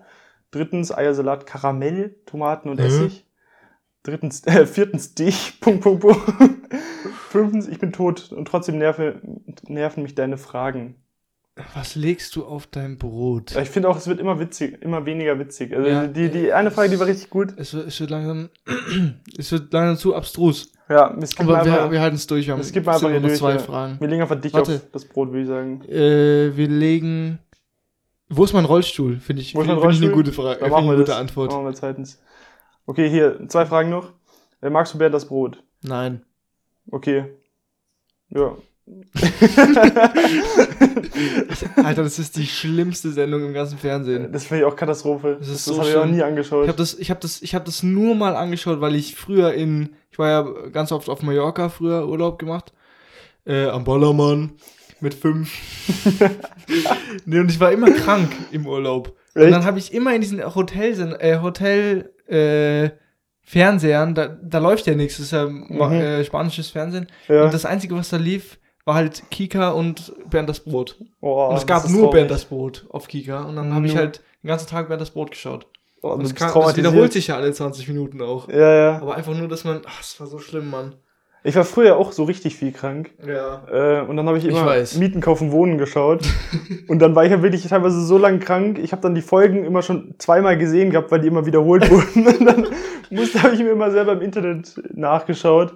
Drittens, Eiersalat, Karamell, Tomaten und Mhm. Essig. Drittens, äh, viertens, dich. Punkt, Punkt, Punkt. Fünftens, ich bin tot und trotzdem nerve, nerven mich deine Fragen. Was legst du auf dein Brot? Ich finde auch, es wird immer witzig, immer weniger witzig. Also Ja. die, die eine Frage, die war richtig gut. Es wird, es wird langsam, es wird langsam zu abstrus. Ja, es gibt Aber mal wir, einfach, wir halten es durch. Wir haben es gibt einfach durch. zwei ja. Fragen. Wir legen einfach dich Warte. auf das Brot, würde ich sagen. Äh, wir legen. Wo ist mein Rollstuhl? Finde ich, find, find ich eine gute Frage. Dann Äh, machen wir eine das. gute Antwort. Machen wir zweitens. Okay, hier, zwei Fragen noch. Äh, magst du Bernd das Brot? Nein. Okay. Ja. Alter, das ist die schlimmste Sendung im ganzen Fernsehen. Das finde ich auch Katastrophe. Das ist das so habe ich auch nie angeschaut. Ich habe das, ich habe das, ich habe das nur mal angeschaut, weil ich früher in, ich war ja ganz oft auf Mallorca früher Urlaub gemacht, äh, am Ballermann mit fünf. nee, und ich war immer krank im Urlaub. Und Echt? dann habe ich immer in diesen Hotel, äh, Hotel, äh, Fernsehern, da, da läuft ja nichts, das ist ja Mhm. äh, spanisches Fernsehen. ja. Und das Einzige, was da lief, war halt Kika und Bernd das Brot. oh, und es gab nur traurig. Bernd das Brot auf Kika. Und dann habe ich halt den ganzen Tag Bernd das Brot geschaut. Oh, Und das, kann, das wiederholt sich ja alle 20 Minuten auch. Ja, ja. Aber einfach nur, dass man. Ach, es war so schlimm, Mann. Ich war früher auch so richtig viel krank. Ja. Äh, und dann habe ich Ich immer weiß. Mieten, Kaufen, Wohnen geschaut. und dann war ich ja wirklich teilweise so lang krank. Ich habe dann die Folgen immer schon zweimal gesehen gehabt, weil die immer wiederholt wurden. und dann musste, habe ich mir immer selber im Internet nachgeschaut,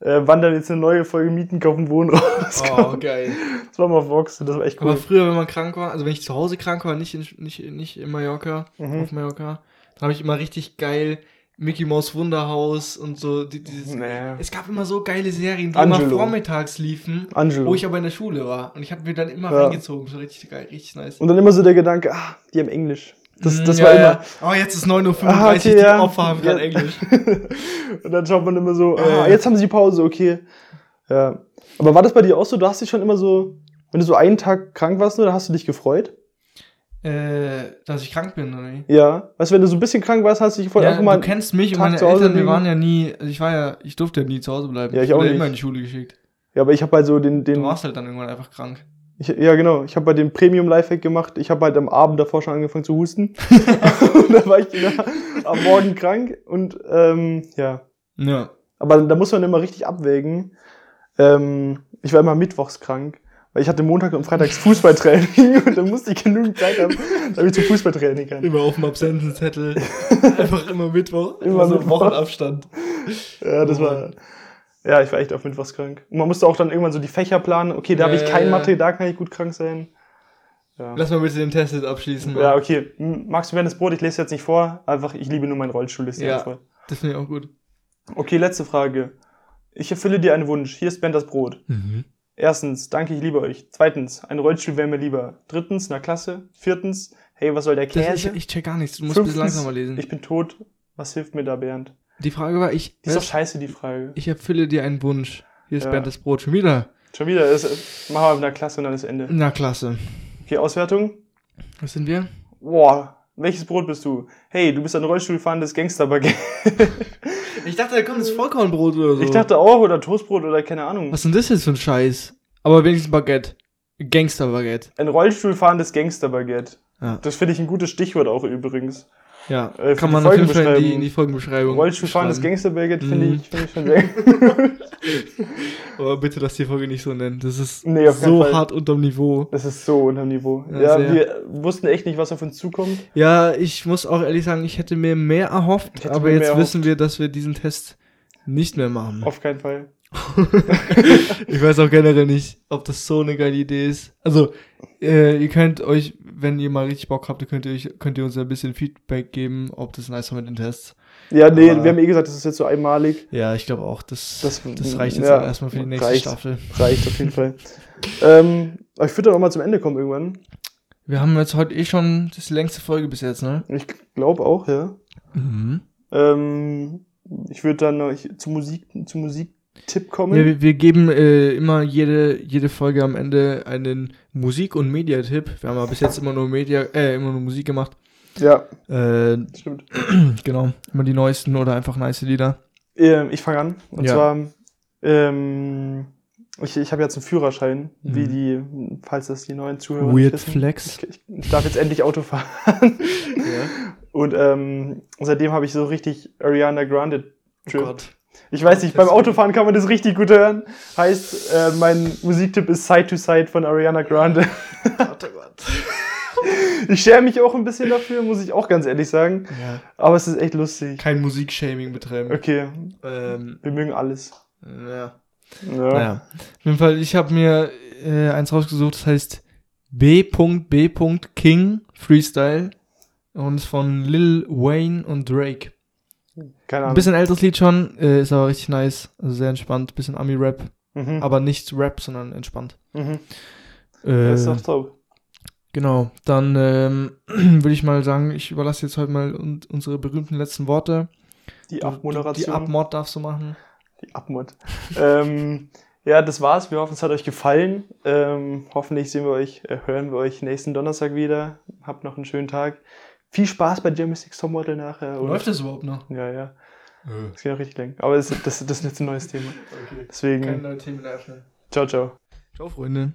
äh, wann dann jetzt eine neue Folge Mieten, Kaufen, Wohnen rauskommt. Oh, geil. Das war mal auf Vox, das war echt cool. Aber früher, wenn man krank war, also wenn ich zu Hause krank war, nicht in, nicht, nicht in Mallorca, Mhm. auf Mallorca, dann habe ich immer richtig geil Mickey Mouse Wunderhaus und so. Die, dieses, Nee. Es gab immer so geile Serien, die Angelo. immer vormittags liefen, Angelo. wo ich aber in der Schule war. Und ich habe mir dann immer Ja. reingezogen. So richtig geil, richtig nice. Und dann immer so der Gedanke, ah, die haben Englisch. Das, Mm, das ja, war ja. immer. Oh, jetzt ist 9.35 Uhr, Ah, okay, die. Opfer haben gerade. Englisch. und dann schaut man immer so, ah, jetzt haben sie Pause, okay. Ja. Aber war das bei dir auch so? Du hast dich schon immer so, wenn du so einen Tag krank warst, da hast du dich gefreut? Äh, dass ich krank bin, oder wie? Ja. Weißt du, wenn du so ein bisschen krank warst, hast du dich voll Ja, einfach mal. du kennst mich und meine Eltern, wir waren ja nie, also ich war ja, ich durfte ja nie zu Hause bleiben. Ja, ich auch wurde nicht. immer in die Schule geschickt. Ja, aber ich habe halt so den. Du den warst halt dann irgendwann einfach krank. ich, ja, genau. Ich habe halt den Premium Lifehack gemacht. Ich habe halt am Abend davor schon angefangen zu husten. und dann war ich wieder am Morgen krank. Und ähm, ja. Ja. Aber da muss man immer richtig abwägen. Ähm, ich war immer mittwochs krank, weil ich hatte Montag und Freitags Fußballtraining und dann musste ich genug Zeit haben, damit ich zum Fußballtraining kann. Immer auf dem Absentenzettel. einfach immer Mittwoch. Immer so Mittwoch. Wochenabstand. Ja, das war. Ja, ich war echt auf mittwochs krank. Und man musste auch dann irgendwann so die Fächer planen. Okay, da habe ich Ja, kein ja, Mathe, ja. da kann ich gut krank sein. Ja. Lass mal bitte den Test jetzt abschließen. Ja, okay. Magst du mir das Brot? Ich lese jetzt nicht vor. Einfach, ich liebe nur meinen Rollstuhl. Ist Ja. voll. Das finde ich auch gut. Okay, letzte Frage. Ich erfülle dir einen Wunsch. Hier ist Bernd das Brot. Mhm. Erstens, danke, ich liebe euch. Zweitens, ein Rollstuhl wäre mir lieber. Drittens, na klasse. Viertens, hey, was soll der Das, ich, Käse? ich check gar nichts. Du musst ein bisschen Fünftens, langsamer lesen. Ich bin tot. Was hilft mir da, Bernd? die Frage war, ich, Die ist doch scheiße, die Frage. ich erfülle dir einen Wunsch. Hier ist Ja. Bernd das Brot. Schon wieder. Schon wieder, ist, machen wir mit einer Klasse und dann ist Ende. Na, klasse. Okay, Auswertung. Was sind wir? Boah, welches Brot bist du? Hey, du bist ein Rollstuhlfahrendes Gangsterbaguette. Ich dachte, da kommt das Vollkornbrot oder so. Ich dachte auch, oder Toastbrot oder keine Ahnung. Was ist denn das jetzt für ein Scheiß? Aber wenigstens Baguette. Gangster-Baguette. Ein Rollstuhlfahrendes Gangsterbaguette. Ja. Das finde ich ein gutes Stichwort auch übrigens. Ja, Äh, kann man auf jeden Fall in die, Folgenbeschreibung. in die Folgenbeschreibung. Rollstuhlfahrendes schreiben. Gangsterbaguette finde Mhm. ich, finde ich schon sehr. Aber bitte lass die Folge nicht so nennen. Das ist Nee, so Fall. hart unterm Niveau. Das ist so unterm Niveau. Ja, Ja, wir wussten echt nicht, was auf uns zukommt. Ja, ich muss auch ehrlich sagen, ich hätte mir mehr erhofft, aber jetzt mehr wissen wir, dass wir diesen Test nicht mehr machen. Auf keinen Fall. ich weiß auch generell nicht, ob das so eine geile Idee ist. Also, äh, ihr könnt euch, wenn ihr mal richtig Bock habt, könnt ihr, euch, könnt ihr uns ein bisschen Feedback geben, ob das nice war mit den Tests. Ja, nee, Aber- wir haben eh gesagt, das ist jetzt so einmalig. Ja, ich glaube auch, das, Das- das, reicht jetzt ja, erstmal für die nächste reicht. Staffel. Reicht auf jeden Fall. ähm, aber ich würde dann auch mal zum Ende kommen irgendwann. Wir haben jetzt heute eh schon das längste Folge bis jetzt, ne? Ich glaube auch, ja. Mhm. Ähm, ich würde dann noch ich, zu Musik, zu Musiktipp kommen. Ja, wir, wir geben äh, immer jede, jede Folge am Ende einen Musik- und Mediatipp. Wir haben aber bis jetzt immer nur Media, äh, immer nur Musik gemacht. ja, Äh, stimmt. genau, immer die neuesten oder einfach nice Lieder. Ähm, ich fange an. Und Ja. zwar, ähm, ich, ich habe jetzt einen Führerschein, Mhm. wie die, falls das die neuen Zuhörer Weird wissen. Flex. Ich, ich darf jetzt endlich Auto fahren. Ja. Und ähm, seitdem habe ich so richtig Ariana Grande Oh Trip. Gott. Ich weiß nicht, beim Autofahren kann man das richtig gut hören. Heißt, äh, mein Musiktipp ist Side to Side von Ariana Grande. Gott, oh Gott. Ich schäme mich auch ein bisschen dafür, muss ich auch ganz ehrlich sagen. Ja. Aber es ist echt lustig. Kein Musikshaming betreiben. Okay, Ähm, wir mögen alles. ja. Ja. Naja. Auf jeden Fall, ich habe mir äh, eins rausgesucht, das heißt B.B. King Freestyle und ist von Lil Wayne und Drake. Keine Ein bisschen älteres Lied schon, äh, ist aber richtig nice, also sehr entspannt, bisschen Ami-Rap, Mhm. aber nicht Rap, sondern entspannt. Mhm. Äh, Das ist doch top. genau, dann ähm, würde ich mal sagen, ich überlasse jetzt heute mal un unsere berühmten letzten Worte. Die Abmoderation. Die Abmod darfst du machen. Die Abmod. ähm, ja, das war's. Wir hoffen, es hat euch gefallen. Ähm, hoffentlich sehen wir euch, äh, hören wir euch nächsten Donnerstag wieder. Habt noch einen schönen Tag. Viel Spaß bei Jeremy Six Topmodel nachher. und- Läuft das überhaupt noch? Ja, ja. Das geht auch richtig lang. Aber das, das, das ist jetzt ein neues Thema. Okay. Deswegen, Keine neuen Themen eröffnen. ciao, ciao. Ciao, Freunde.